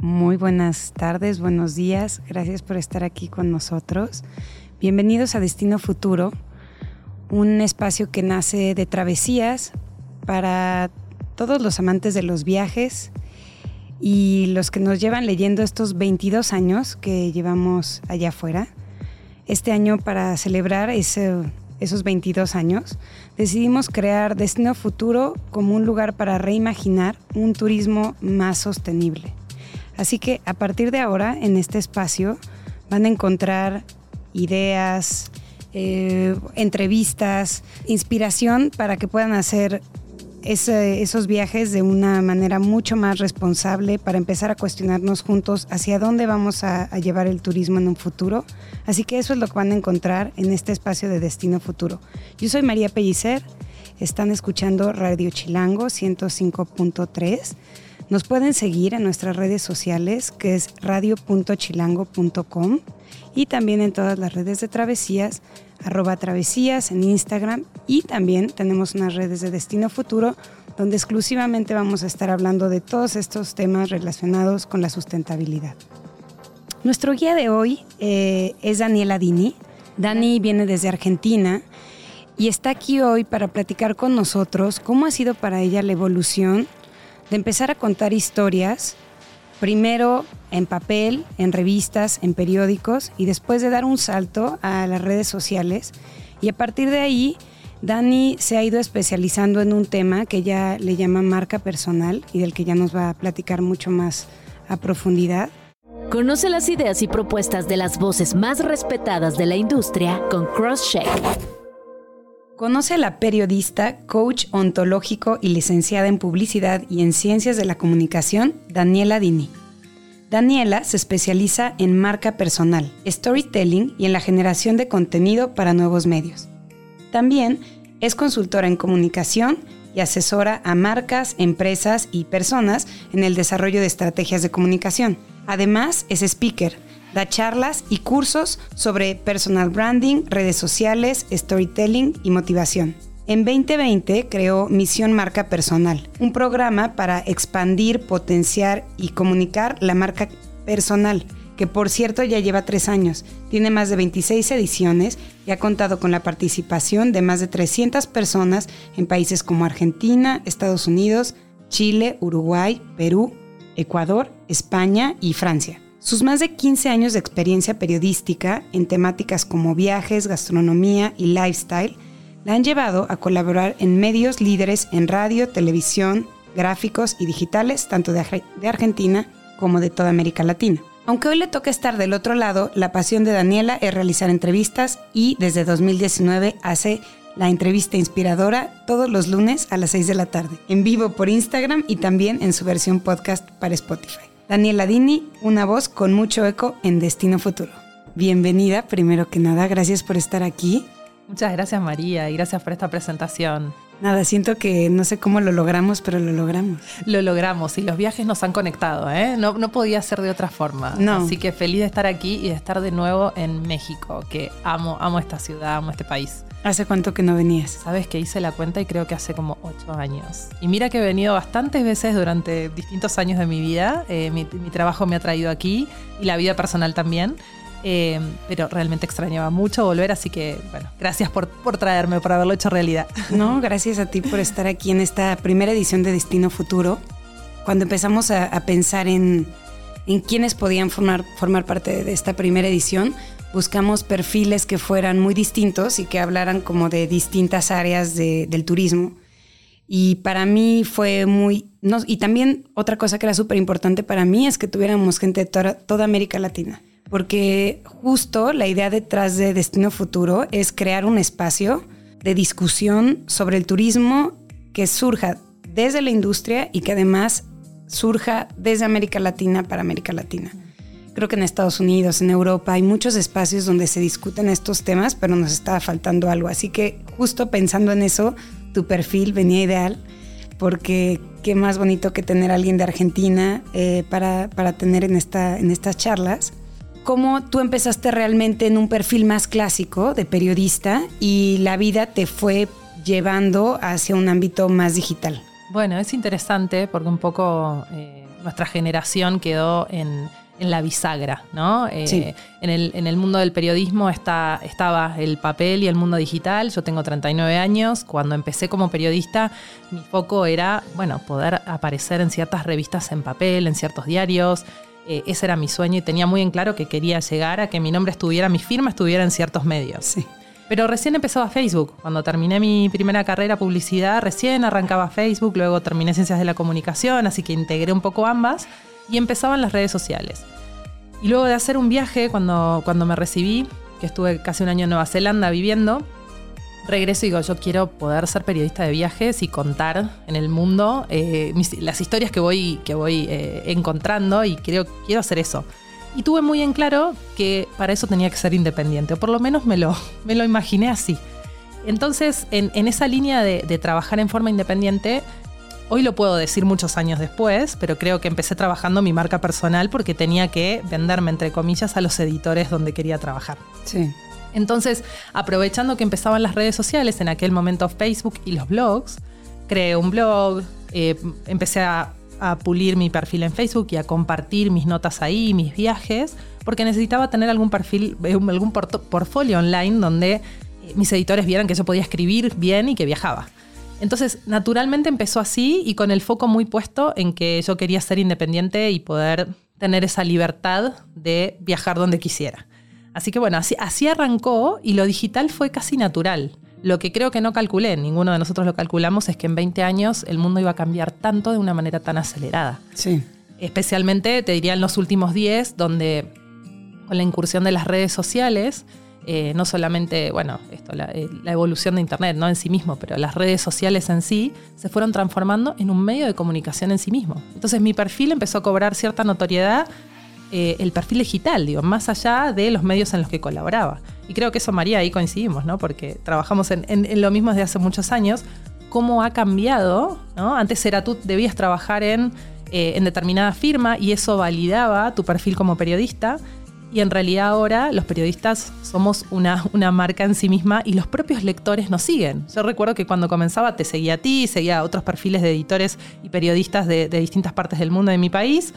muy buenas tardes, buenos días. Gracias por estar aquí con nosotros. Bienvenidos a Destino Futuro, un espacio que nace de travesías para todos los amantes de los viajes y los que nos llevan leyendo estos 22 años que llevamos allá afuera. Este año para celebrar esos 22 años, decidimos crear Destino Futuro como un lugar para reimaginar un turismo más sostenible. Así que a partir de ahora, en este espacio, van a encontrar ideas, eh, entrevistas, inspiración para que puedan hacer esos viajes de una manera mucho más responsable para empezar a cuestionarnos juntos hacia dónde vamos a, a, llevar el turismo en un futuro. Así que eso es lo que van a encontrar en este espacio de Destino Futuro. Yo soy María Pellicer, están escuchando Radio Chilango 105.3. Nos pueden seguir en nuestras redes sociales, que es radio.chilango.com y también en todas las redes de travesías, arroba travesías en Instagram y también tenemos unas redes de Destino Futuro donde exclusivamente vamos a estar hablando de todos estos temas relacionados con la sustentabilidad. Nuestro guía de hoy eh, es Daniela Dini. Dani viene desde Argentina y está aquí hoy para platicar con nosotros cómo ha sido para ella la evolución de empezar a contar historias, primero en papel, en revistas, en periódicos, y después de dar un salto a las redes sociales. Y a partir de ahí, Dani se ha ido especializando en un tema que ella le llama marca personal y del que ya nos va a platicar mucho más a profundidad. Conoce las ideas y propuestas de las voces más respetadas de la industria con CrossCheck. Conoce a la periodista, coach ontológico y licenciada en publicidad y en ciencias de la comunicación, Daniela Dini. Daniela se especializa en marca personal, storytelling y en la generación de contenido para nuevos medios. También es consultora en comunicación y asesora a marcas, empresas y personas en el desarrollo de estrategias de comunicación. Además, es speaker, da charlas y cursos sobre personal branding, redes sociales, storytelling y motivación. En 2020 creó Misión Marca Personal, un programa para expandir, potenciar y comunicar la marca personal, que por cierto ya lleva tres años, tiene más de 26 ediciones y ha contado con la participación de más de 300 personas en países como Argentina, Estados Unidos, Chile, Uruguay, Perú, Ecuador, España y Francia. Sus más de 15 años de experiencia periodística en temáticas como viajes, gastronomía y lifestyle la han llevado a colaborar en medios líderes en radio, televisión, gráficos y digitales, tanto de, Argentina como de toda América Latina. Aunque hoy le toca estar del otro lado, la pasión de Daniela es realizar entrevistas y desde 2019 hace la entrevista inspiradora todos los lunes a las 6 de la tarde, en vivo por Instagram y también en su versión podcast para Spotify. Daniela Dini, una voz con mucho eco en Destino Futuro. Bienvenida, primero que nada, gracias por estar aquí. Muchas gracias María y gracias por esta presentación. Nada, siento que no sé cómo lo logramos, pero lo logramos. Lo logramos y los viajes nos han conectado, ¿eh? No, no podía ser de otra forma. No. Así que feliz de estar aquí y de estar de nuevo en México, que amo, amo esta ciudad, amo este país. ¿Hace cuánto que no venías? Sabes que hice la cuenta y creo que hace como ocho años. Y mira que he venido bastantes veces durante distintos años de mi vida. Eh, mi, mi trabajo me ha traído aquí y la vida personal también. Eh, pero realmente extrañaba mucho volver, así que bueno, gracias por, por traerme, por haberlo hecho realidad. No, gracias a ti por estar aquí en esta primera edición de Destino Futuro. Cuando empezamos a, a pensar en, en quiénes podían formar, formar parte de esta primera edición, buscamos perfiles que fueran muy distintos y que hablaran como de distintas áreas de, del turismo. Y para mí fue muy... No, y también otra cosa que era súper importante para mí es que tuviéramos gente de toda, toda América Latina porque justo la idea detrás de Destino Futuro es crear un espacio de discusión sobre el turismo que surja desde la industria y que además surja desde América Latina para América Latina. creo que en Estados Unidos, en Europa, hay muchos espacios donde se discuten estos temas, pero nos estaba faltando algo. Así que justo pensando en eso, tu perfil venía ideal, porque qué más bonito que tener a alguien de Argentina eh, para, para, tener en, esta, en estas charlas. ¿Cómo tú empezaste realmente en un perfil más clásico de periodista y la vida te fue llevando hacia un ámbito más digital? Bueno, es interesante porque un poco eh, nuestra generación quedó en, la bisagra, ¿no? Eh, en, el, mundo del periodismo está, estaba el papel y el mundo digital. Yo tengo 39 años. Cuando empecé como periodista, mi foco era, bueno, poder aparecer en ciertas revistas en papel, en ciertos diarios. Eh, ese era mi sueño y tenía muy en claro que quería llegar a que mi nombre estuviera, mi firma estuviera en ciertos medios. Sí. Pero recién empezaba Facebook. Cuando terminé mi primera carrera publicidad, recién arrancaba Facebook, luego terminé Ciencias de la Comunicación, así que integré un poco ambas y empezaban las redes sociales. Y luego de hacer un viaje, cuando, cuando me recibí, que estuve casi un año en Nueva Zelanda viviendo, regreso y digo, yo quiero poder ser periodista de viajes y contar en el mundo eh, las historias que voy, que voy eh, encontrando y creo, quiero hacer eso. Y tuve muy en claro que para eso tenía que ser independiente, o por lo menos me lo, me lo imaginé así. Entonces, en, esa línea de, trabajar en forma independiente, hoy lo puedo decir muchos años después, pero creo que empecé trabajando mi marca personal porque tenía que venderme, entre comillas, a los editores donde quería trabajar. Sí. Entonces, aprovechando que empezaban las redes sociales, en aquel momento Facebook y los blogs, creé un blog, eh, empecé a pulir mi perfil en Facebook y a compartir mis notas ahí, mis viajes, porque necesitaba tener algún perfil, eh, algún portfolio online donde eh, mis editores vieran que yo podía escribir bien y que viajaba. Entonces, naturalmente empezó así y con el foco muy puesto en que yo quería ser independiente y poder tener esa libertad de viajar donde quisiera. Así que bueno, así, así arrancó y lo digital fue casi natural. Lo que creo que no calculé, ninguno de nosotros lo calculamos, es que en 20 años el mundo iba a cambiar tanto de una manera tan acelerada. Sí. Especialmente, te diría, en los últimos 10, donde con la incursión de las redes sociales, eh, no solamente, bueno, esto, eh, la, evolución de Internet, no en sí mismo, pero las redes sociales en sí se fueron transformando en un medio de comunicación en sí mismo. Entonces mi perfil empezó a cobrar cierta notoriedad, eh, el perfil digital, digo, más allá de los medios en los que colaboraba. Y creo que eso, María, ahí coincidimos, ¿no? Porque trabajamos en, lo mismo desde hace muchos años. ¿Cómo ha cambiado? Antes era tú debías trabajar en, eh, en determinada firma y eso validaba tu perfil como periodista. Y en realidad ahora los periodistas somos una, una, marca en sí misma y los propios lectores nos siguen. Yo recuerdo que cuando comenzaba te seguía a ti, seguía a otros perfiles de editores y periodistas de, de distintas partes del mundo de mi país.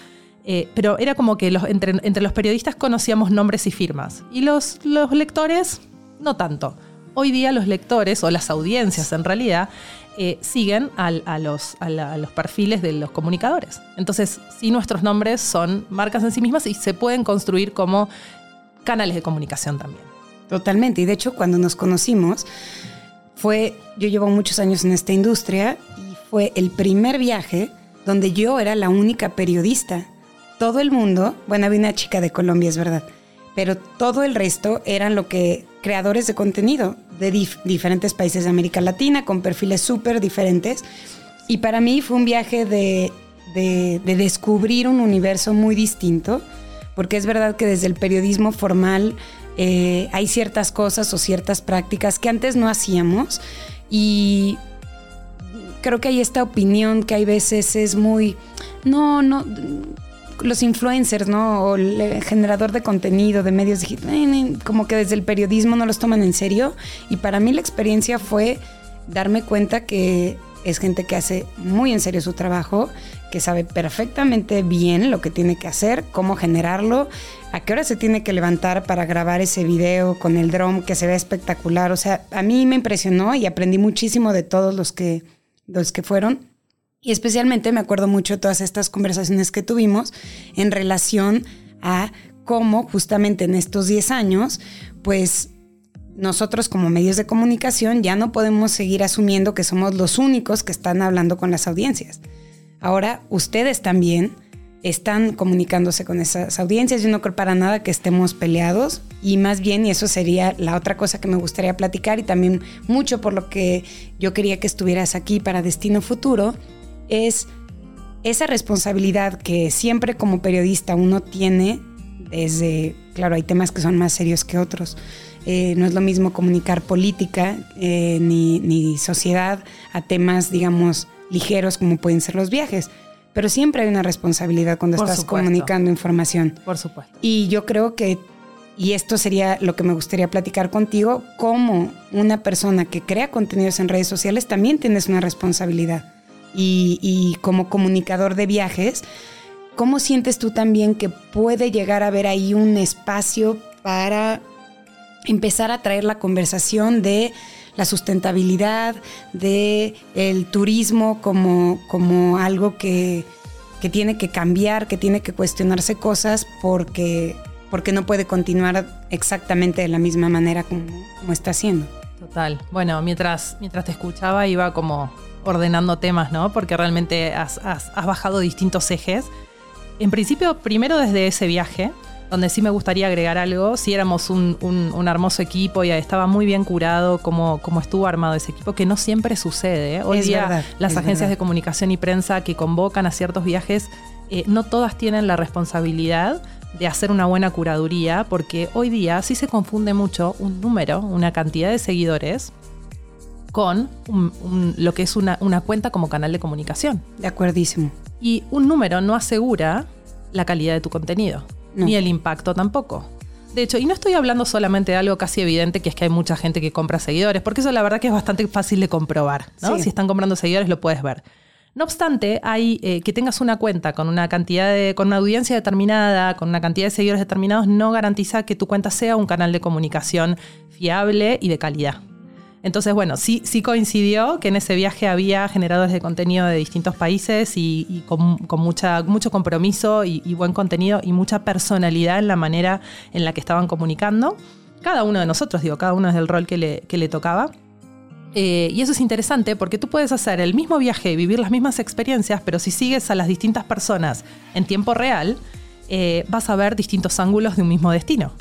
Eh, pero era como que entre, los periodistas conocíamos nombres y firmas. Y los, lectores, no tanto. Hoy día los lectores, o las audiencias en realidad, eh, siguen a, los, perfiles de los comunicadores. Entonces, sí, nuestros nombres son marcas en sí mismas y se pueden construir como canales de comunicación también. Totalmente. Y de hecho, cuando nos conocimos, fue, yo llevo muchos años en esta industria y fue el primer viaje donde yo era la única periodista todo el mundo, bueno, había una chica de Colombia, es verdad, pero todo el resto eran lo que creadores de contenido de diferentes países de América Latina, con perfiles súper diferentes. Y para mí fue un viaje de, descubrir un universo muy distinto, porque es verdad que desde el periodismo formal eh, hay ciertas cosas o ciertas prácticas que antes no hacíamos y creo que hay esta opinión que hay veces es muy, no, no, los influencers, ¿no? O el generador de contenido, de medios digitales, como que desde el periodismo no los toman en serio. Y para mí la experiencia fue darme cuenta que es gente que hace muy en serio su trabajo, que sabe perfectamente bien lo que tiene que hacer, cómo generarlo, a qué hora se tiene que levantar para grabar ese video con el drone que se ve espectacular. O sea, a mí me impresionó y aprendí muchísimo de todos los que, los que fueron. Y especialmente me acuerdo mucho de todas estas conversaciones que tuvimos en relación a cómo justamente en estos 10 años, pues nosotros como medios de comunicación ya no podemos seguir asumiendo que somos los únicos que están hablando con las audiencias. Ahora ustedes también están comunicándose con esas audiencias. Yo no creo para nada que estemos peleados y más bien, y eso sería la otra cosa que me gustaría platicar y también mucho por lo que yo quería que estuvieras aquí para Destino Futuro, es esa responsabilidad que siempre como periodista uno tiene desde, claro, hay temas que son más serios que otros. Eh, no es lo mismo comunicar política eh, ni, ni sociedad a temas, digamos, ligeros como pueden ser los viajes. Pero siempre hay una responsabilidad cuando estás comunicando información. Por supuesto. Y yo creo que, y esto sería lo que me gustaría platicar contigo, como una persona que crea contenidos en redes sociales también tienes una responsabilidad. Y, como comunicador de viajes, ¿cómo sientes tú también que puede llegar a haber ahí un espacio para empezar a traer la conversación de la sustentabilidad, de el turismo como, como algo que, que, tiene que cambiar, que tiene que cuestionarse cosas porque, porque no puede continuar exactamente de la misma manera como, como está haciendo. Total. Bueno, mientras, mientras te escuchaba iba como ordenando temas, ¿no? Porque realmente has, has, has bajado distintos ejes. En principio, primero desde ese viaje, donde sí me gustaría agregar algo, si éramos un, hermoso equipo y estaba muy bien curado como, como estuvo armado ese equipo, que no siempre sucede. ¿eh? Hoy día las agencias de comunicación y prensa que convocan a ciertos viajes, eh, no todas tienen la responsabilidad de hacer una buena curaduría, porque hoy día sí se confunde mucho un número, una cantidad de seguidores con lo que es una, una cuenta como canal de comunicación. De acuerdísimo. Y un número no asegura la calidad de tu contenido ni el impacto tampoco. De hecho, y no estoy hablando solamente de algo casi evidente, que es que hay mucha gente que compra seguidores, porque eso la verdad que es bastante fácil de comprobar, ¿no? Si están comprando seguidores lo puedes ver. No obstante, hay eh, que tengas una cuenta con una cantidad de, con una audiencia determinada, con una cantidad de seguidores determinados, no garantiza que tu cuenta sea un canal de comunicación fiable y de calidad. Entonces, bueno, sí, sí coincidió que en ese viaje había generadores de contenido de distintos países y, con, mucha, mucho compromiso y, buen contenido y mucha personalidad en la manera en la que estaban comunicando. Cada uno de nosotros, digo, cada uno es del rol que le, que le tocaba. Eh, y eso es interesante porque tú puedes hacer el mismo viaje y vivir las mismas experiencias, pero si sigues a las distintas personas en tiempo real, eh, vas a ver distintos ángulos de un mismo destino.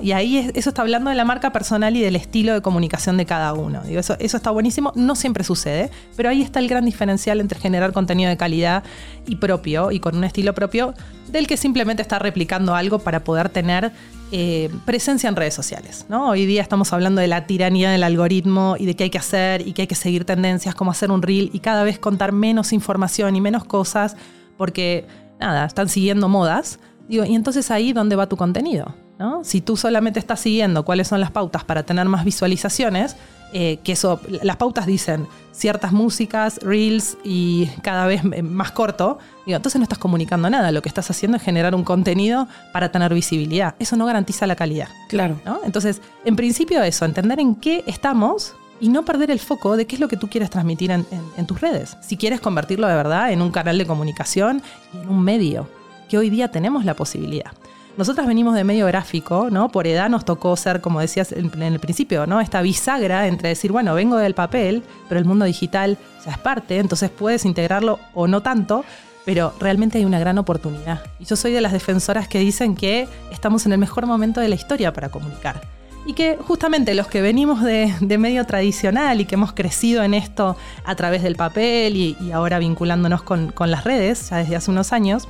Y ahí eso está hablando de la marca personal y del estilo de comunicación de cada uno. Digo, eso, eso está buenísimo, no siempre sucede, pero ahí está el gran diferencial entre generar contenido de calidad y propio y con un estilo propio del que simplemente está replicando algo para poder tener eh, presencia en redes sociales. ¿no? Hoy día estamos hablando de la tiranía del algoritmo y de qué hay que hacer y que hay que seguir tendencias, cómo hacer un reel y cada vez contar menos información y menos cosas porque, nada, están siguiendo modas Digo, y entonces ahí dónde va tu contenido. ¿no? Si tú solamente estás siguiendo cuáles son las pautas para tener más visualizaciones, eh, que eso, las pautas dicen ciertas músicas, reels y cada vez más corto, digo, entonces no estás comunicando nada. Lo que estás haciendo es generar un contenido para tener visibilidad. Eso no garantiza la calidad. Claro. ¿no? Entonces, en principio eso, entender en qué estamos y no perder el foco de qué es lo que tú quieres transmitir en, en tus redes. Si quieres convertirlo de verdad en un canal de comunicación y en un medio que hoy día tenemos la posibilidad. Nosotras venimos de medio gráfico, ¿no? Por edad nos tocó ser, como decías en el principio, ¿no? Esta bisagra entre decir, bueno, vengo del papel, pero el mundo digital ya es parte, entonces puedes integrarlo o no tanto, pero realmente hay una gran oportunidad. Y yo soy de las defensoras que dicen que estamos en el mejor momento de la historia para comunicar. Y que justamente los que venimos de, medio tradicional y que hemos crecido en esto a través del papel y, ahora vinculándonos con, con las redes, ya desde hace unos años,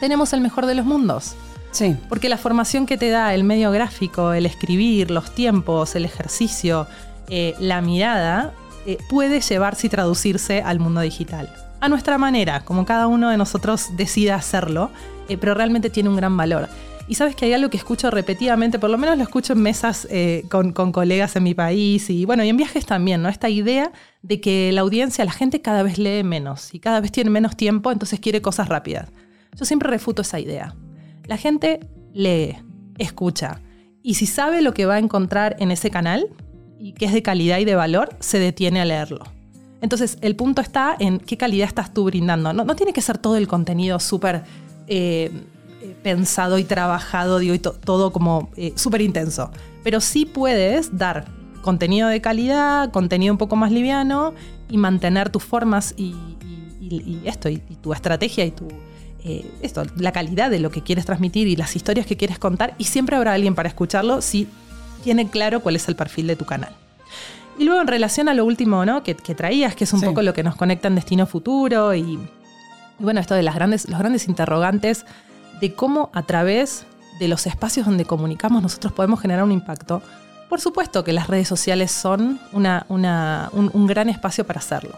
tenemos el mejor de los mundos. Sí. Porque la formación que te da el medio gráfico, el escribir, los tiempos, el ejercicio, eh, la mirada, eh, puede llevarse y traducirse al mundo digital. A nuestra manera, como cada uno de nosotros decida hacerlo, eh, pero realmente tiene un gran valor. Y sabes que hay algo que escucho repetidamente, por lo menos lo escucho en mesas con, con, colegas en mi país y bueno, y en viajes también, ¿no? Esta idea de que la audiencia, la gente cada vez lee menos y cada vez tiene menos tiempo, entonces quiere cosas rápidas. Yo siempre refuto esa idea. La gente lee, escucha, y si sabe lo que va a encontrar en ese canal y que es de calidad y de valor, se detiene a leerlo. Entonces, el punto está en qué calidad estás tú brindando. No, tiene que ser todo el contenido súper eh, pensado y trabajado, digo, y todo como eh, súper intenso. Pero sí puedes dar contenido de calidad, contenido un poco más liviano y mantener tus formas y, esto, y tu estrategia y tu, eh, esto, la calidad de lo que quieres transmitir y las historias que quieres contar y siempre habrá alguien para escucharlo si tiene claro cuál es el perfil de tu canal. Y luego en relación a lo último ¿no? que, traías, que es un poco lo que nos conecta en Destino Futuro y, bueno, esto de las grandes, los grandes interrogantes de cómo a través de los espacios donde comunicamos nosotros podemos generar un impacto, por supuesto que las redes sociales son un, gran espacio para hacerlo.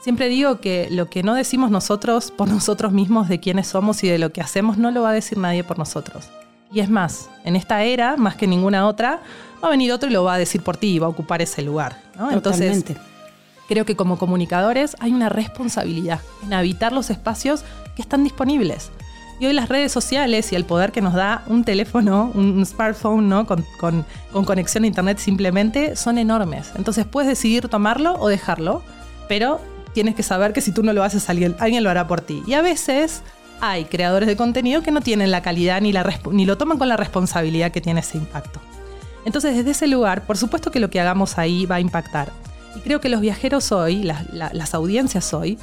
Siempre digo que lo que no decimos nosotros por nosotros mismos de quiénes somos y de lo que hacemos no lo va a decir nadie por nosotros. Y es más, en esta era, más que ninguna otra, va a venir otro y lo va a decir por ti y va a ocupar ese lugar. Entonces, creo que como comunicadores hay una responsabilidad en habitar los espacios que están disponibles. Y hoy las redes sociales y el poder que nos da un teléfono, un smartphone, ¿no? Con, conexión a internet simplemente, son enormes. Entonces puedes decidir tomarlo o dejarlo, pero tienes que saber que si tú no lo haces, alguien, lo hará por ti. Y a veces hay creadores de contenido que no tienen la calidad ni, la, ni lo toman con la responsabilidad que tiene ese impacto. Entonces, desde ese lugar, por supuesto que lo que hagamos ahí va a impactar. Y creo que los viajeros hoy, las audiencias hoy,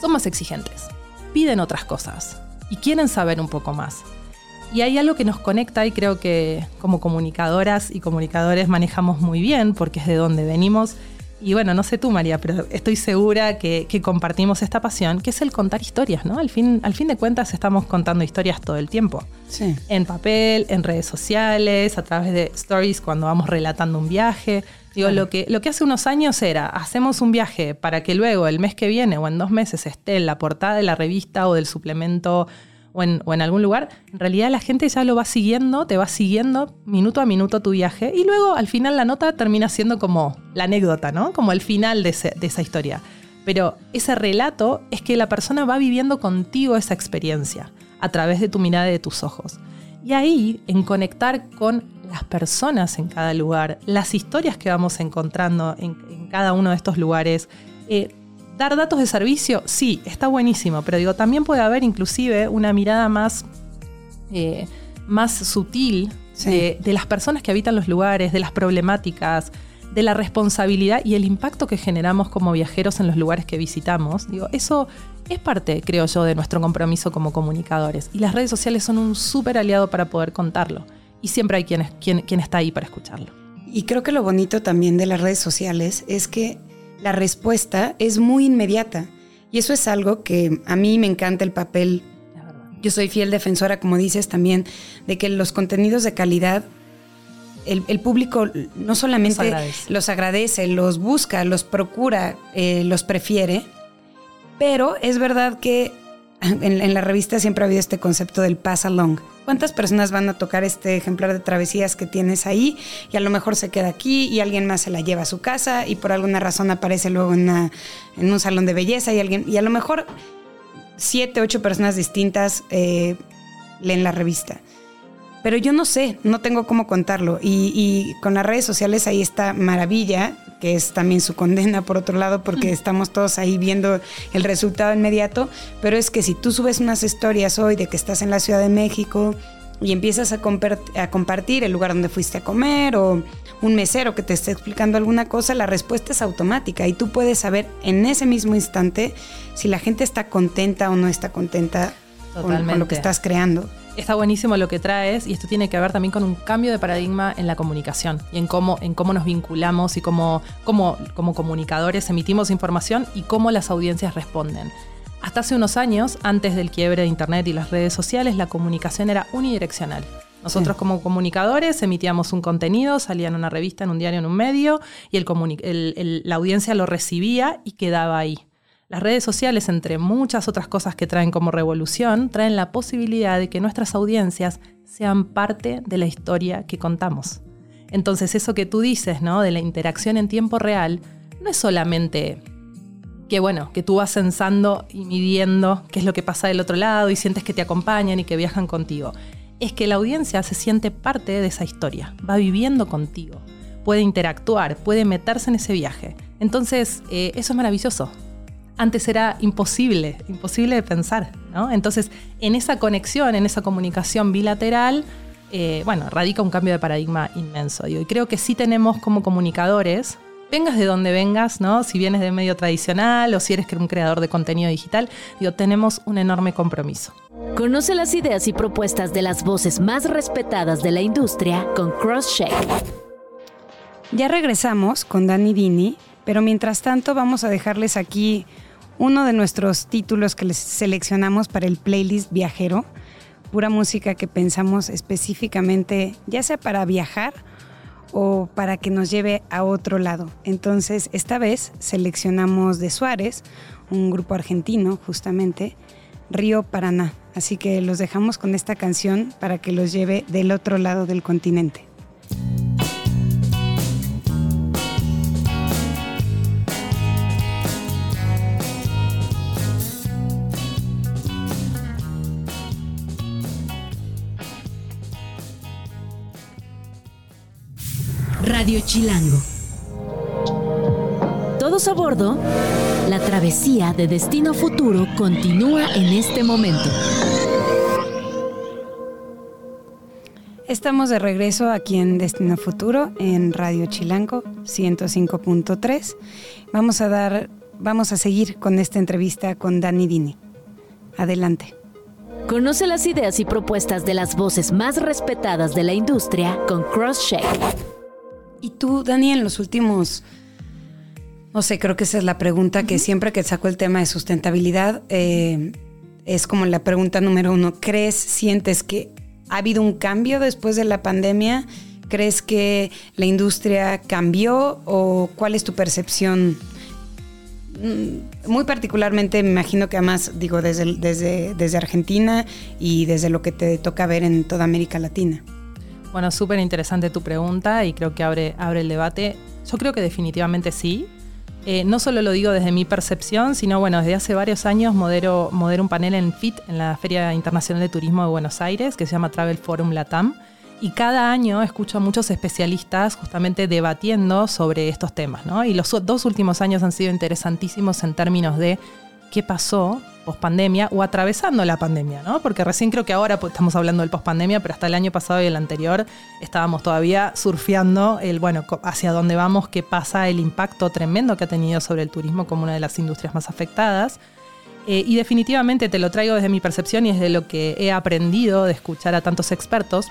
son más exigentes. Piden otras cosas y quieren saber un poco más. Y hay algo que nos conecta y creo que como comunicadoras y comunicadores manejamos muy bien, porque es de donde venimos. Y bueno, no sé tú, María, pero estoy segura que, compartimos esta pasión, que es el contar historias, ¿no? Al fin, al fin de cuentas estamos contando historias todo el tiempo. Sí. En papel, en redes sociales, a través de stories cuando vamos relatando un viaje. Digo, lo, que, lo que hace unos años era, hacemos un viaje para que luego el mes que viene o en dos meses esté en la portada de la revista o del suplemento o en, o en, algún lugar, en realidad la gente ya lo va siguiendo, te va siguiendo minuto a minuto tu viaje y luego al final la nota termina siendo como la anécdota, ¿no? Como el final de, esa historia. Pero ese relato es que la persona va viviendo contigo esa experiencia a través de tu mirada y de tus ojos. Y ahí, en conectar con las personas en cada lugar, las historias que vamos encontrando en, cada uno de estos lugares. Eh, dar datos de servicio, sí, está buenísimo, pero digo, también puede haber inclusive una mirada más, eh, más sutil de, las personas que habitan los lugares, de las problemáticas, de la responsabilidad y el impacto que generamos como viajeros en los lugares que visitamos. Digo, eso es parte, creo yo, de nuestro compromiso como comunicadores. Y las redes sociales son un súper aliado para poder contarlo y siempre hay quien, quien, quien está ahí para escucharlo. Y creo que lo bonito también de las redes sociales es que la respuesta es muy inmediata. Y eso es algo que a mí me encanta el papel. Yo soy fiel defensora, como dices también, de que los contenidos de calidad, el, público no solamente los agradece. los busca, los procura, eh, los prefiere, pero es verdad que en, la revista siempre ha habido este concepto del pass along. ¿Cuántas personas van a tocar este ejemplar de travesías que tienes ahí y a lo mejor se queda aquí y alguien más se la lleva a su casa y por alguna razón aparece luego en, un salón de belleza y alguien y a lo mejor siete, ocho personas distintas eh, leen la revista? Pero yo no sé, no tengo cómo contarlo. Y, con las redes sociales ahí está maravilla, que es también su condena por otro lado, porque estamos todos ahí viendo el resultado inmediato. Pero es que si tú subes unas historias hoy de que estás en la Ciudad de México y empiezas a, a compartir el lugar donde fuiste a comer o un mesero que te esté explicando alguna cosa, la respuesta es automática y tú puedes saber en ese mismo instante si la gente está contenta o no está contenta con, lo que estás creando está buenísimo lo que traes y esto tiene que ver también con un cambio de paradigma en la comunicación y en cómo, en cómo nos vinculamos y cómo, cómo como comunicadores emitimos información y cómo las audiencias responden. Hasta hace unos años, antes del quiebre de Internet y las redes sociales, la comunicación era unidireccional. Nosotros como comunicadores emitíamos un contenido, salía en una revista, en un diario, en un medio, y el, la audiencia lo recibía y quedaba ahí. Las redes sociales, entre muchas otras cosas que traen como revolución, traen la posibilidad de que nuestras audiencias sean parte de la historia que contamos. Entonces, eso que tú dices, ¿no? De la interacción en tiempo real, no es solamente que bueno, que tú vas censando y midiendo qué es lo que pasa del otro lado y sientes que te acompañan y que viajan contigo. Es que la audiencia se siente parte de esa historia, va viviendo contigo, puede interactuar, puede meterse en ese viaje. Entonces, eh, eso es maravilloso antes era imposible, imposible de pensar. ¿no? Entonces, en esa conexión, en esa comunicación bilateral, eh, bueno, radica un cambio de paradigma inmenso. y creo que sí tenemos como comunicadores, vengas de donde vengas, ¿no? si vienes de medio tradicional o si eres un creador de contenido digital, digo, tenemos un enorme compromiso. Conoce las ideas y propuestas de las voces más respetadas de la industria con CrossCheck. Ya regresamos con Dani Dini, pero mientras tanto vamos a dejarles aquí uno de nuestros títulos que les seleccionamos para el playlist viajero, pura música que pensamos específicamente, ya sea para viajar o para que nos lleve a otro lado. Entonces, esta vez seleccionamos de Suárez, un grupo argentino justamente, Río Paraná. Así que los dejamos con esta canción para que los lleve del otro lado del continente. Radio Chilango. Todos a bordo. La travesía de Destino Futuro continúa en este momento. Estamos de regreso aquí en Destino Futuro en Radio Chilango 105.3. Vamos a dar vamos a seguir con esta entrevista con Dani Dini. Adelante. Conoce las ideas y propuestas de las voces más respetadas de la industria con CrossCheck. Y tú, Dani, en los últimos, no sé, creo que esa es la pregunta que siempre que saco el tema de sustentabilidad, eh, es como la pregunta número uno. ¿Crees, sientes que ha habido un cambio después de la pandemia? ¿Crees que la industria cambió o cuál es tu percepción? Mm, muy particularmente, me imagino que además, digo, desde, desde, desde Argentina y desde lo que te toca ver en toda América Latina. Bueno, súper interesante tu pregunta y creo que abre, abre el debate. Yo creo que definitivamente sí. Eh, no solo lo digo desde mi percepción, sino bueno, desde hace varios años modero, modero un panel en FIT, en la Feria Internacional de Turismo de Buenos Aires, que se llama Travel Forum Latam. Y cada año escucho a muchos especialistas justamente debatiendo sobre estos temas, ¿no? Y los dos últimos años han sido interesantísimos en términos de qué pasó pospandemia o atravesando la pandemia, ¿no? Porque recién creo que ahora pues, estamos hablando del pospandemia, pero hasta el año pasado y el anterior estábamos todavía surfeando el, bueno, hacia dónde vamos, qué pasa, el impacto tremendo que ha tenido sobre el turismo como una de las industrias más afectadas. Eh, y definitivamente te lo traigo desde mi percepción y desde lo que he aprendido de escuchar a tantos expertos,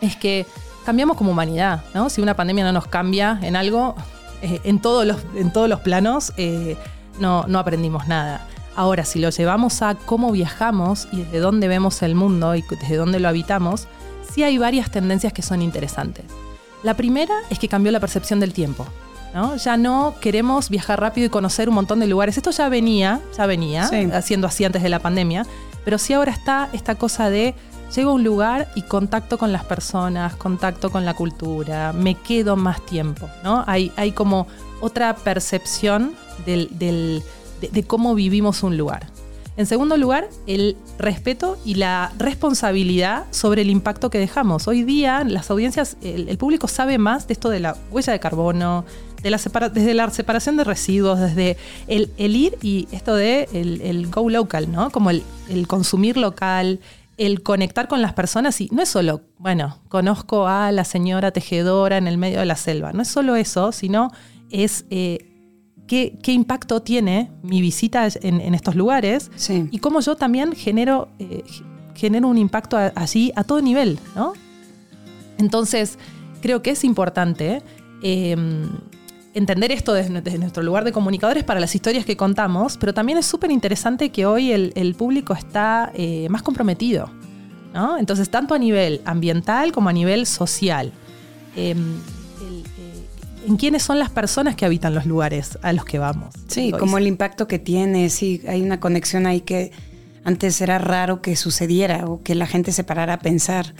es que cambiamos como humanidad, ¿no? Si una pandemia no nos cambia en algo, eh, en, todos los, en todos los planos, eh, no, no aprendimos nada. Ahora, si lo llevamos a cómo viajamos y desde dónde vemos el mundo y desde dónde lo habitamos, sí hay varias tendencias que son interesantes. La primera es que cambió la percepción del tiempo. ¿no? Ya no queremos viajar rápido y conocer un montón de lugares. Esto ya venía, ya venía haciendo así antes de la pandemia, pero sí ahora está esta cosa de llego a un lugar y contacto con las personas, contacto con la cultura, me quedo más tiempo, ¿no? Hay, hay como otra percepción de, cómo vivimos un lugar. En segundo lugar, el respeto y la responsabilidad sobre el impacto que dejamos. Hoy día las audiencias, el, público sabe más de esto de la huella de carbono, de la desde la separación de residuos, desde el, ir y esto de el, go local, ¿no? Como el, consumir local, el conectar con las personas y no es solo, bueno, conozco a la señora tejedora en el medio de la selva, no es solo eso, sino es... Eh, qué, impacto tiene mi visita en, estos lugares y cómo yo también genero, eh, genero un impacto allí a todo nivel, ¿no? Entonces, creo que es importante em, entender esto desde, nuestro lugar de comunicadores para las historias que contamos, pero también es súper interesante que hoy el, público está eh, más comprometido, ¿no? Entonces, tanto a nivel ambiental como a nivel social. Em, en quiénes son las personas que habitan los lugares a los que vamos. Sí, como el impacto que tiene, sí, hay una conexión ahí que antes era raro que sucediera o que la gente se parara a pensar,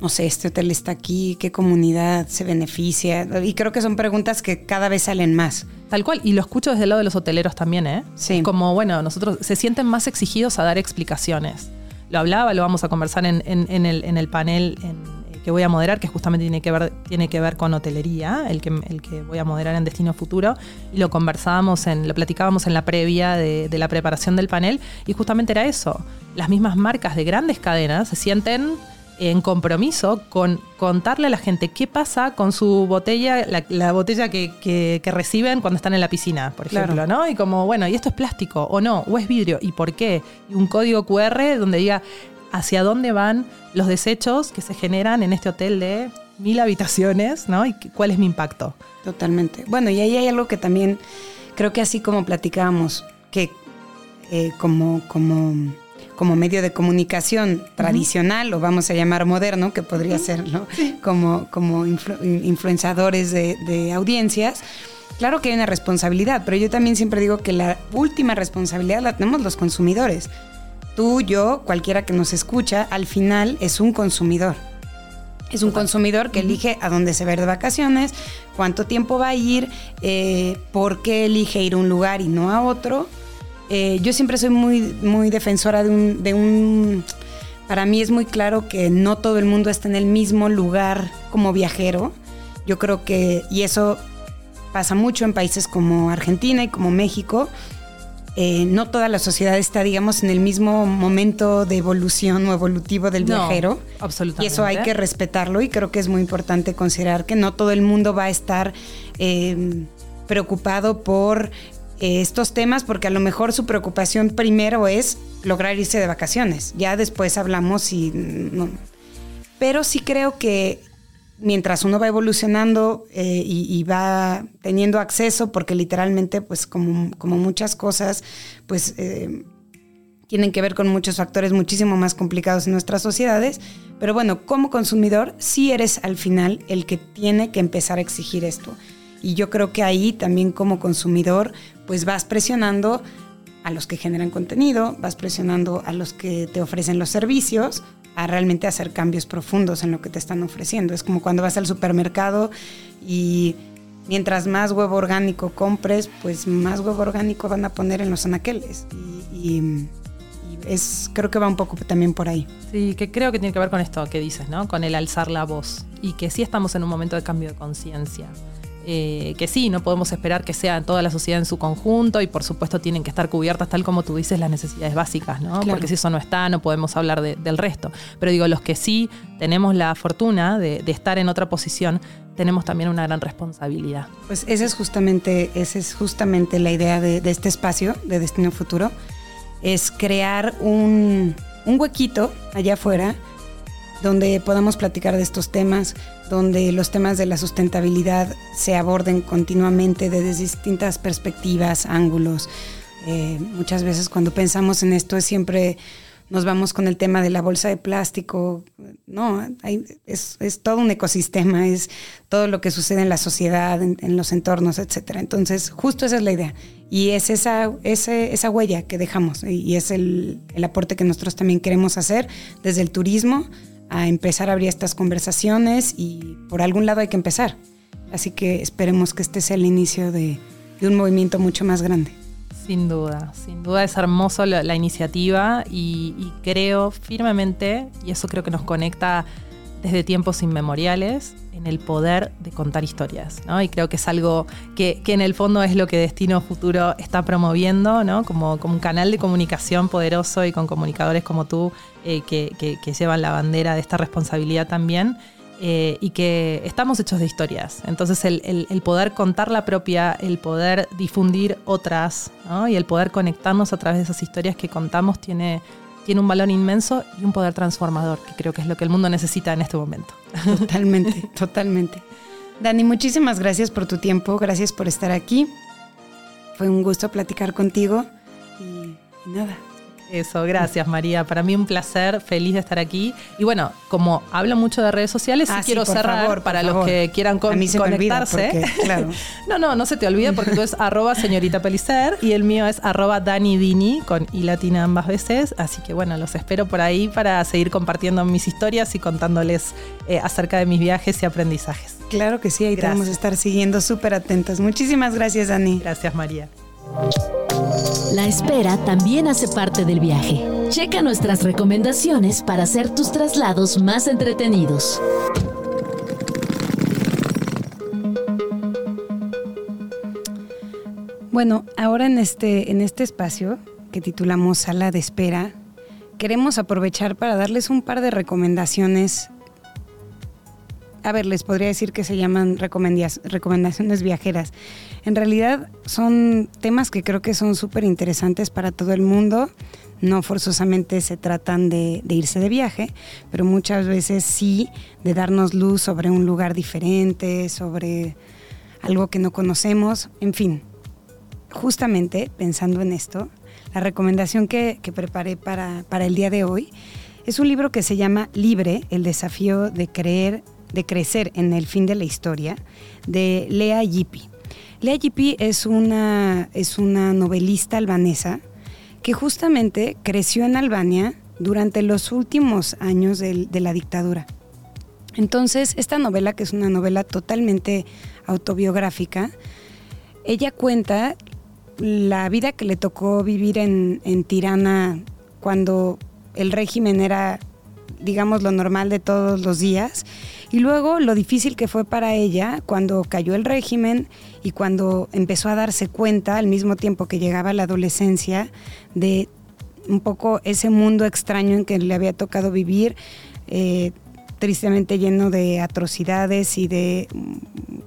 no sé, este hotel está aquí, qué comunidad se beneficia. Y creo que son preguntas que cada vez salen más. Tal cual, y lo escucho desde el lado de los hoteleros también, ¿eh? Sí. Como, bueno, nosotros se sienten más exigidos a dar explicaciones. Lo hablaba, lo vamos a conversar en, en, el, en el panel en que voy a moderar, que justamente tiene que ver, tiene que ver con hotelería, el que, el que voy a moderar en Destino Futuro, y lo conversábamos, en, lo platicábamos en la previa de, la preparación del panel, y justamente era eso. Las mismas marcas de grandes cadenas se sienten en compromiso con contarle a la gente qué pasa con su botella, la, botella que, reciben cuando están en la piscina, por ejemplo, ¿no? Y como, bueno, ¿y esto es plástico o no? ¿O es vidrio? ¿Y por qué? Y un código QR donde diga, hacia dónde van los desechos que se generan en este hotel de mil habitaciones, ¿no? Y cuál es mi impacto. Totalmente. Bueno, y ahí hay algo que también creo que así como platicábamos, que eh, como, como como medio de comunicación tradicional, o vamos a llamar moderno, que podría ser, ¿no? Como, como influenciadores de, de audiencias. Claro que hay una responsabilidad, pero yo también siempre digo que la última responsabilidad la tenemos los consumidores. Tú, yo, cualquiera que nos escucha, al final es un consumidor. Es un consumidor que elige a dónde se va a ir de vacaciones, cuánto tiempo va a ir, eh, por qué elige ir a un lugar y no a otro. Eh, yo siempre soy muy, muy defensora de un, de un... Para mí es muy claro que no todo el mundo está en el mismo lugar como viajero. Yo creo que, y eso pasa mucho en países como Argentina y como México, eh, no toda la sociedad está, digamos, en el mismo momento de evolución o evolutivo del viajero. Absolutamente. Y eso hay que respetarlo y creo que es muy importante considerar que no todo el mundo va a estar eh, preocupado por eh, estos temas porque a lo mejor su preocupación primero es lograr irse de vacaciones. Ya después hablamos y... Pero sí creo que mientras uno va evolucionando eh, y, va teniendo acceso, porque literalmente, pues como, muchas cosas, pues eh, tienen que ver con muchos factores muchísimo más complicados en nuestras sociedades. Pero bueno, como consumidor, sí eres al final el que tiene que empezar a exigir esto. Y yo creo que ahí también como consumidor, pues vas presionando a los que generan contenido, vas presionando a los que te ofrecen los servicios, a realmente hacer cambios profundos en lo que te están ofreciendo. Es como cuando vas al supermercado y mientras más huevo orgánico compres, pues más huevo orgánico van a poner en los anaqueles. Y, es, creo que va un poco también por ahí. Sí, que creo que tiene que ver con esto que dices, ¿no? Con el alzar la voz. Y que sí estamos en un momento de cambio de conciencia. Eh, que sí, no podemos esperar que sea toda la sociedad en su conjunto y por supuesto tienen que estar cubiertas tal como tú dices las necesidades básicas, ¿no? Porque si eso no está, no podemos hablar del resto. Pero digo, los que sí tenemos la fortuna de, estar en otra posición, tenemos también una gran responsabilidad. Pues esa es justamente, esa es justamente la idea de, este espacio de Destino Futuro, es crear un, un huequito allá afuera donde podamos platicar de estos temas, donde los temas de la sustentabilidad se aborden continuamente desde distintas perspectivas, ángulos. Eh, muchas veces cuando pensamos en esto siempre nos vamos con el tema de la bolsa de plástico. No, es, todo un ecosistema, es todo lo que sucede en la sociedad, en, los entornos, etc. Entonces, justo esa es la idea. Y es esa, esa huella que dejamos y es el, el aporte que nosotros también queremos hacer desde el turismo a empezar a abrir estas conversaciones y por algún lado hay que empezar. Así que esperemos que este sea el inicio de, un movimiento mucho más grande. Sin duda, sin duda es hermoso la, iniciativa y, y, creo firmemente, y eso creo que nos conecta desde tiempos inmemoriales, en el poder de contar historias, ¿no? Y creo que es algo que, en el fondo es lo que Destino Futuro está promoviendo, ¿no? Como, como un canal de comunicación poderoso y con comunicadores como tú eh, que, llevan la bandera de esta responsabilidad también. Eh, y que estamos hechos de historias. Entonces el, poder contar la propia, el poder difundir otras y el poder conectarnos a través de esas historias que contamos tiene, tiene un valor inmenso y un poder transformador, que creo que es lo que el mundo necesita en este momento. Totalmente, totalmente. Dani, muchísimas gracias por tu tiempo, gracias por estar aquí. Fue un gusto platicar contigo y nada, eso, gracias María. Para mí un placer, feliz de estar aquí. Y bueno, como hablo mucho de redes sociales, ah, quiero cerrar para los que quieran conectarse. no, no, no se te olvide porque tú es arroba señorita Pelicer y el mío es arroba Dani Dini con i latina ambas veces. Así que bueno, los espero por ahí para seguir compartiendo mis historias y contándoles eh, acerca de mis viajes y aprendizajes. Claro que sí, ahí vamos a estar siguiendo súper atentos. Muchísimas gracias, Dani. Gracias, María. La espera también hace parte del viaje. Checa nuestras recomendaciones para hacer tus traslados más entretenidos. Bueno, ahora en este, en este espacio que titulamos Sala de Espera, queremos aprovechar para darles un par de recomendaciones a ver, les podría decir que se llaman recomendaciones viajeras. En realidad son temas que creo que son súper interesantes para todo el mundo. No forzosamente se tratan de, irse de viaje, pero muchas veces sí de darnos luz sobre un lugar diferente, sobre algo que no conocemos. En fin, justamente pensando en esto, la recomendación que, preparé para, para el día de hoy es un libro que se llama Libre, el desafío de creer, de crecer en el fin de la historia, de Lea Yipi. Lea Yipi es una, es una novelista albanesa que justamente creció en Albania durante los últimos años de, de la dictadura. Entonces, esta novela, que es una novela totalmente autobiográfica, ella cuenta la vida que le tocó vivir en, Tirana cuando el régimen era, digamos, lo normal de todos los días. Y luego lo difícil que fue para ella cuando cayó el régimen y cuando empezó a darse cuenta, al mismo tiempo que llegaba la adolescencia, de un poco ese mundo extraño en que le había tocado vivir, eh, tristemente lleno de atrocidades y de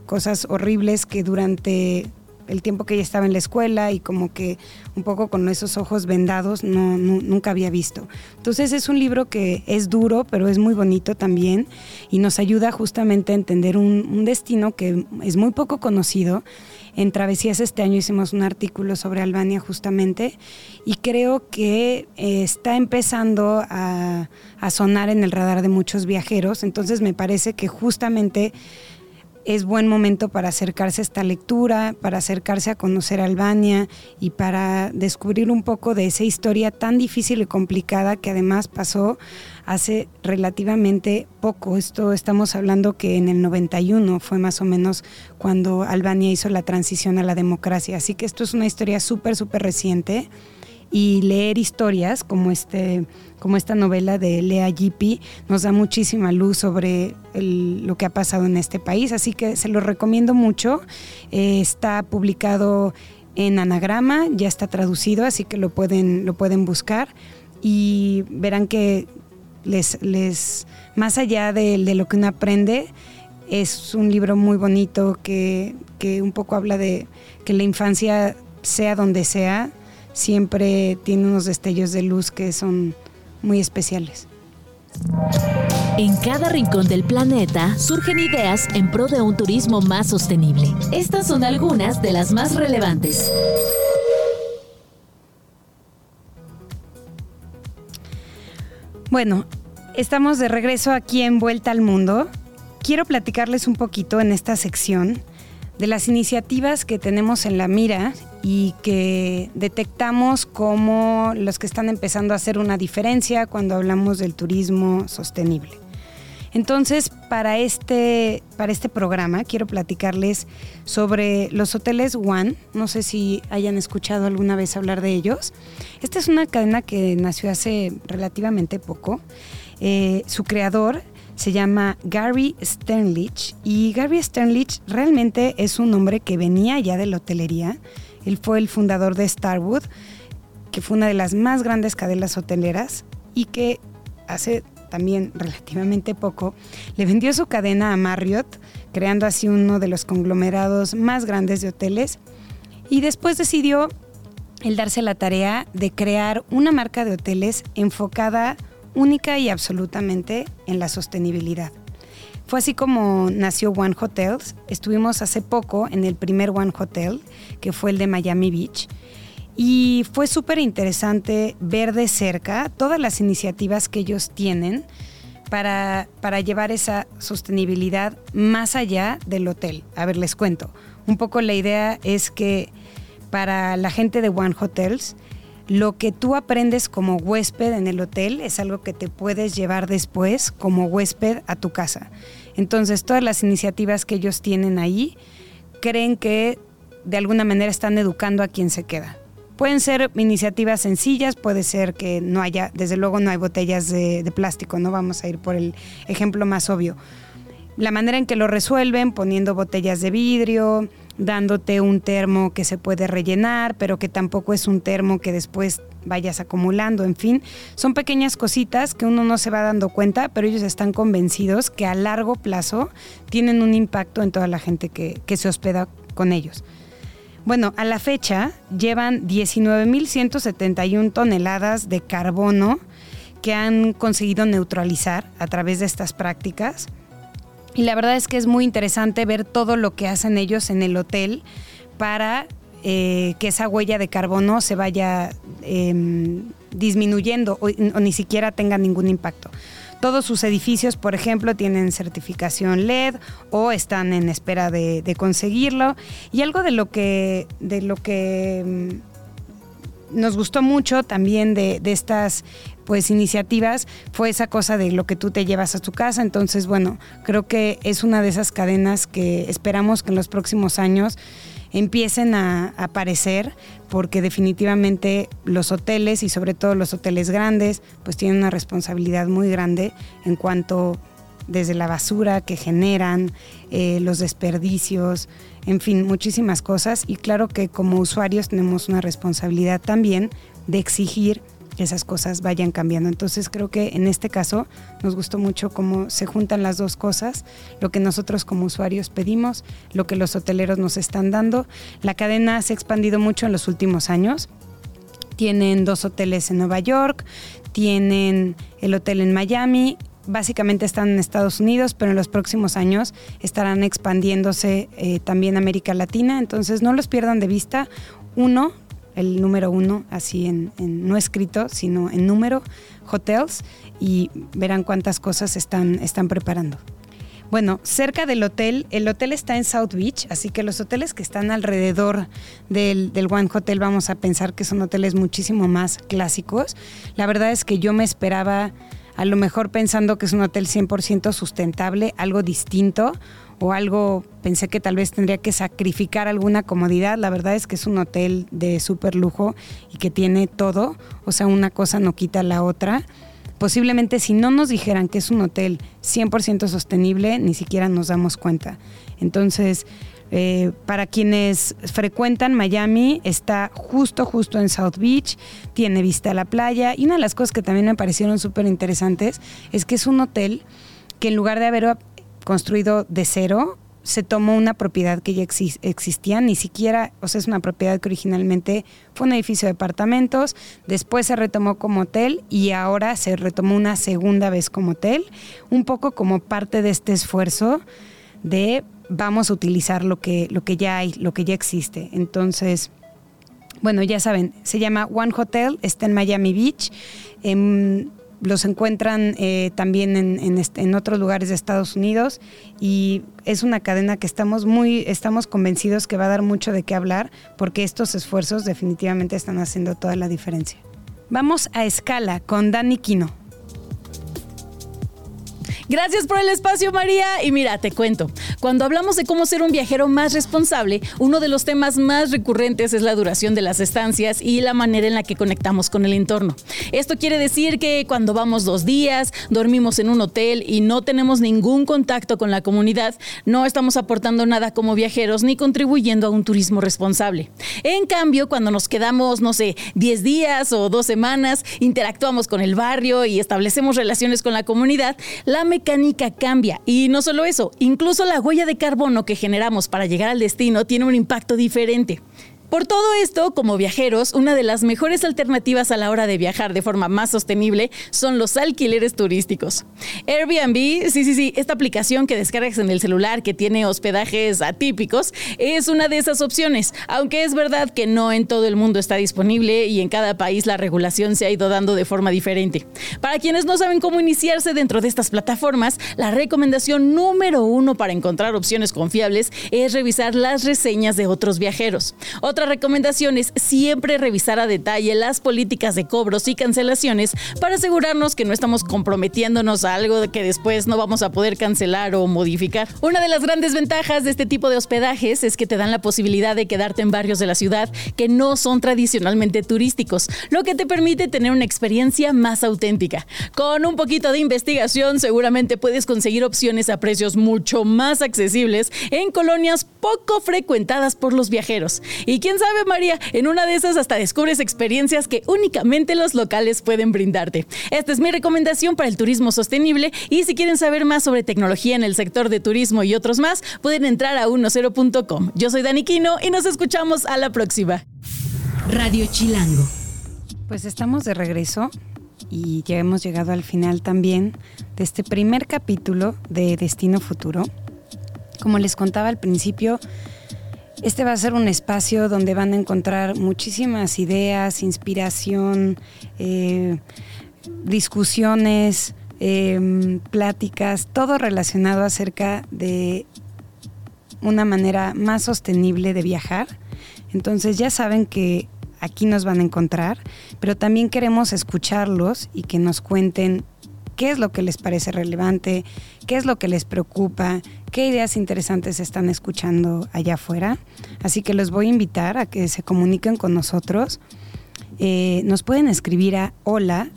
cosas horribles que durante el tiempo que ella estaba en la escuela y como que un poco con esos ojos vendados no, nunca había visto. Entonces es un libro que es duro, pero es muy bonito también y nos ayuda justamente a entender un, destino que es muy poco conocido. En Travesías este año hicimos un artículo sobre Albania justamente y creo que eh, está empezando a, a sonar en el radar de muchos viajeros. Entonces me parece que justamente es buen momento para acercarse a esta lectura, para acercarse a conocer Albania y para descubrir un poco de esa historia tan difícil y complicada que además pasó hace relativamente poco. Esto estamos hablando que en el 91 fue más o menos cuando Albania hizo la transición a la democracia. Así que esto es una historia súper, súper reciente y leer historias como este como esta novela de Lea Yipi nos da muchísima luz sobre lo que ha pasado en este país, así que se lo recomiendo mucho. Eh, está publicado en anagrama, ya está traducido, así que lo pueden, lo pueden buscar y verán que les, les más allá de, de lo que uno aprende, es un libro muy bonito que, que un poco habla de que la infancia, sea donde sea, siempre tiene unos destellos de luz que son muy especiales. En cada rincón del planeta surgen ideas en pro de un turismo más sostenible. Estas son algunas de las más relevantes. Bueno, estamos de regreso aquí en Vuelta al Mundo. Quiero platicarles un poquito en esta sección de las iniciativas que tenemos en la mira y que detectamos como los que están empezando a hacer una diferencia cuando hablamos del turismo sostenible. Entonces, para este, para este programa quiero platicarles sobre los hoteles One. No sé si hayan escuchado alguna vez hablar de ellos. Esta es una cadena que nació hace relativamente poco. Eh, su creador se llama Gary Sternlich y Gary Sternlich realmente es un hombre que venía ya de la hotelería. Él fue el fundador de Starwood, que fue una de las más grandes cadenas hoteleras y que hace también relativamente poco le vendió su cadena a Marriott, creando así uno de los conglomerados más grandes de hoteles y después decidió el darse la tarea de crear una marca de hoteles enfocada única y absolutamente en la sostenibilidad. Fue así como nació One Hotels. Estuvimos hace poco en el primer One Hotel, que fue el de Miami Beach. Y fue súper interesante ver de cerca todas las iniciativas que ellos tienen para, para llevar esa sostenibilidad más allá del hotel. A ver, les cuento. Un poco la idea es que para la gente de One Hotels, lo que tú aprendes como huésped en el hotel es algo que te puedes llevar después como huésped a tu casa. Entonces, todas las iniciativas que ellos tienen ahí creen que de alguna manera están educando a quien se queda. Pueden ser iniciativas sencillas, puede ser que no haya, desde luego no hay botellas de, de plástico, no vamos a ir por el ejemplo más obvio. La manera en que lo resuelven, poniendo botellas de vidrio, dándote un termo que se puede rellenar, pero que tampoco es un termo que después vayas acumulando, en fin, son pequeñas cositas que uno no se va dando cuenta, pero ellos están convencidos que a largo plazo tienen un impacto en toda la gente que, se hospeda con ellos. Bueno, a la fecha llevan 19.171 toneladas de carbono que han conseguido neutralizar a través de estas prácticas. Y la verdad es que es muy interesante ver todo lo que hacen ellos en el hotel para eh, que esa huella de carbono se vaya em, disminuyendo o, ni siquiera tenga ningún impacto. Todos sus edificios, por ejemplo, tienen certificación LED o están en espera de, conseguirlo. Y algo de lo que, de lo que mm, nos gustó mucho también de, de, estas pues iniciativas fue esa cosa de lo que tú te llevas a tu casa. Entonces, bueno, creo que es una de esas cadenas que esperamos que en los próximos años empiecen a, aparecer porque definitivamente los hoteles y sobre todo los hoteles grandes pues tienen una responsabilidad muy grande en cuanto desde la basura que generan, eh, los desperdicios, en fin, muchísimas cosas. Y claro que como usuarios tenemos una responsabilidad también de exigir esas cosas vayan cambiando. Entonces creo que en este caso nos gustó mucho cómo se juntan las dos cosas, lo que nosotros como usuarios pedimos, lo que los hoteleros nos están dando. La cadena se ha expandido mucho en los últimos años. Tienen dos hoteles en Nueva York, tienen el hotel en Miami, básicamente están en Estados Unidos, pero en los próximos años estarán expandiéndose eh, también a América Latina. Entonces no los pierdan de vista. Uno, el número uno, así en, no escrito, sino en número, hotels, y verán cuántas cosas están, están preparando. Bueno, cerca del hotel, el hotel está en South Beach, así que los hoteles que están alrededor del, del, One Hotel vamos a pensar que son hoteles muchísimo más clásicos. La verdad es que yo me esperaba, a lo mejor pensando que es un hotel 100% sustentable, algo distinto, o algo, pensé que tal vez tendría que sacrificar alguna comodidad. La verdad es que es un hotel de súper lujo y que tiene todo, o sea, una cosa no quita la otra. Posiblemente si no nos dijeran que es un hotel 100% sostenible, ni siquiera nos damos cuenta. Entonces, eh, para quienes frecuentan Miami, está justo, justo en South Beach, tiene vista a la playa. Y una de las cosas que también me parecieron súper interesantes es que es un hotel que en lugar de haber construido de cero, se tomó una propiedad que ya existía, ni siquiera, o sea, es una propiedad que originalmente fue un edificio de apartamentos, después se retomó como hotel y ahora se retomó una segunda vez como hotel, un poco como parte de este esfuerzo de vamos a utilizar lo que, lo que ya hay, lo que ya existe. Entonces, bueno, ya saben, se llama One Hotel, está en Miami Beach. Los encuentran eh, también en, otros lugares de Estados Unidos y es una cadena que estamos muy, estamos convencidos que va a dar mucho de qué hablar porque estos esfuerzos definitivamente están haciendo toda la diferencia. Vamos a escala con Dani Quino. Gracias por el espacio, María. Y mira, te cuento, cuando hablamos de cómo ser un viajero más responsable, uno de los temas más recurrentes es la duración de las estancias y la manera en la que conectamos con el entorno. Esto quiere decir que cuando vamos dos días, dormimos en un hotel y no tenemos ningún contacto con la comunidad, no estamos aportando nada como viajeros ni contribuyendo a un turismo responsable. En cambio, cuando nos quedamos, no sé, 10 días o dos semanas, interactuamos con el barrio y establecemos relaciones con la comunidad, la mecánica cambia. Y no solo eso, incluso la huella de carbono que generamos para llegar al destino tiene un impacto diferente. Por todo esto, como viajeros, una de las mejores alternativas a la hora de viajar de forma más sostenible son los alquileres turísticos. Airbnb, sí, sí, sí, esta aplicación que descargas en el celular que tiene hospedajes atípicos, es una de esas opciones, aunque es verdad que no en todo el mundo está disponible y en cada país la regulación se ha ido dando de forma diferente. Para quienes no saben cómo iniciarse dentro de estas plataformas, la recomendación número uno para encontrar opciones confiables es revisar las reseñas de otros viajeros. Otra recomendación es siempre revisar a detalle las políticas de cobros y cancelaciones para asegurarnos que no estamos comprometiéndonos a algo que después no vamos a poder cancelar o modificar. Una de las grandes ventajas de este tipo de hospedajes es que te dan la posibilidad de quedarte en barrios de la ciudad que no son tradicionalmente turísticos, lo que te permite tener una experiencia más auténtica. Con un poquito de investigación seguramente puedes conseguir opciones a precios mucho más accesibles en colonias poco frecuentadas por los viajeros. Y quién sabe, María, en una de esas hasta descubres experiencias que únicamente los locales pueden brindarte. Esta es mi recomendación para el turismo sostenible y si quieren saber más sobre tecnología en el sector de turismo y otros más, pueden entrar a 10.com. Yo soy Dani Quino y nos escuchamos a la próxima. Radio Chilango. Pues estamos de regreso y ya hemos llegado al final también de este primer capítulo de Destino Futuro. Como les contaba al principio, Este va a ser un espacio donde van a encontrar muchísimas ideas, inspiración, eh, discusiones, em, pláticas, todo relacionado acerca de una manera más sostenible de viajar. Entonces ya saben que aquí nos van a encontrar, pero también queremos escucharlos y que nos cuenten qué es lo que les parece relevante, qué es lo que les preocupa, qué ideas interesantes están escuchando allá afuera. Así que los voy a invitar a que se comuniquen con nosotros. Eh, nos pueden escribir a hola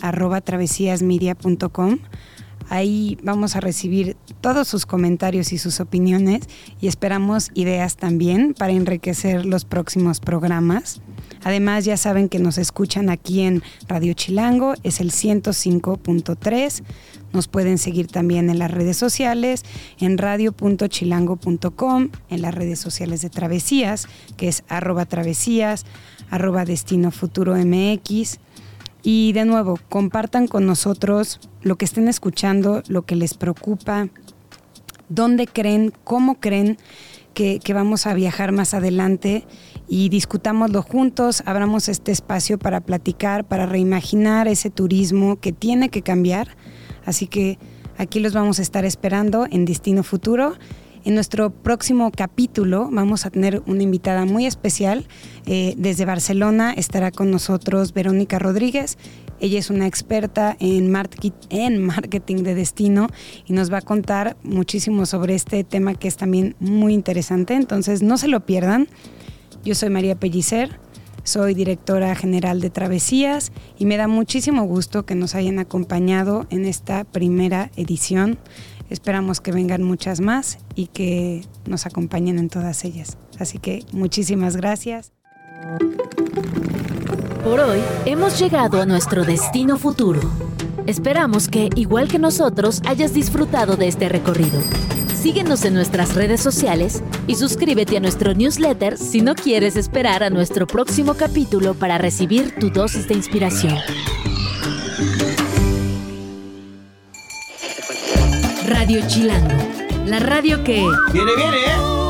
Ahí vamos a recibir todos sus comentarios y sus opiniones y esperamos ideas también para enriquecer los próximos programas. Además, ya saben que nos escuchan aquí en Radio Chilango, es el 105.3. Nos pueden seguir también en las redes sociales, en radio.chilango.com, en las redes sociales de Travesías, que es arroba travesías, arroba destino futuro MX. Y de nuevo, compartan con nosotros lo que estén escuchando, lo que les preocupa, dónde creen, cómo creen que, vamos a viajar más adelante y discutámoslo juntos, abramos este espacio para platicar, para reimaginar ese turismo que tiene que cambiar. Así que aquí los vamos a estar esperando en Destino Futuro. En nuestro próximo capítulo vamos a tener una invitada muy especial. Eh, desde Barcelona estará con nosotros Verónica Rodríguez. Ella es una experta en, marketing de destino y nos va a contar muchísimo sobre este tema que es también muy interesante. Entonces no se lo pierdan. Yo soy María Pellicer. Soy directora general de Travesías y me da muchísimo gusto que nos hayan acompañado en esta primera edición Esperamos que vengan muchas más y que nos acompañen en todas ellas. Así que muchísimas gracias. Por hoy hemos llegado a nuestro destino futuro. Esperamos que, igual que nosotros, hayas disfrutado de este recorrido. Síguenos en nuestras redes sociales y suscríbete a nuestro newsletter si no quieres esperar a nuestro próximo capítulo para recibir tu dosis de inspiración. Radio Chilango, la radio que... Viene, viene, ¿eh?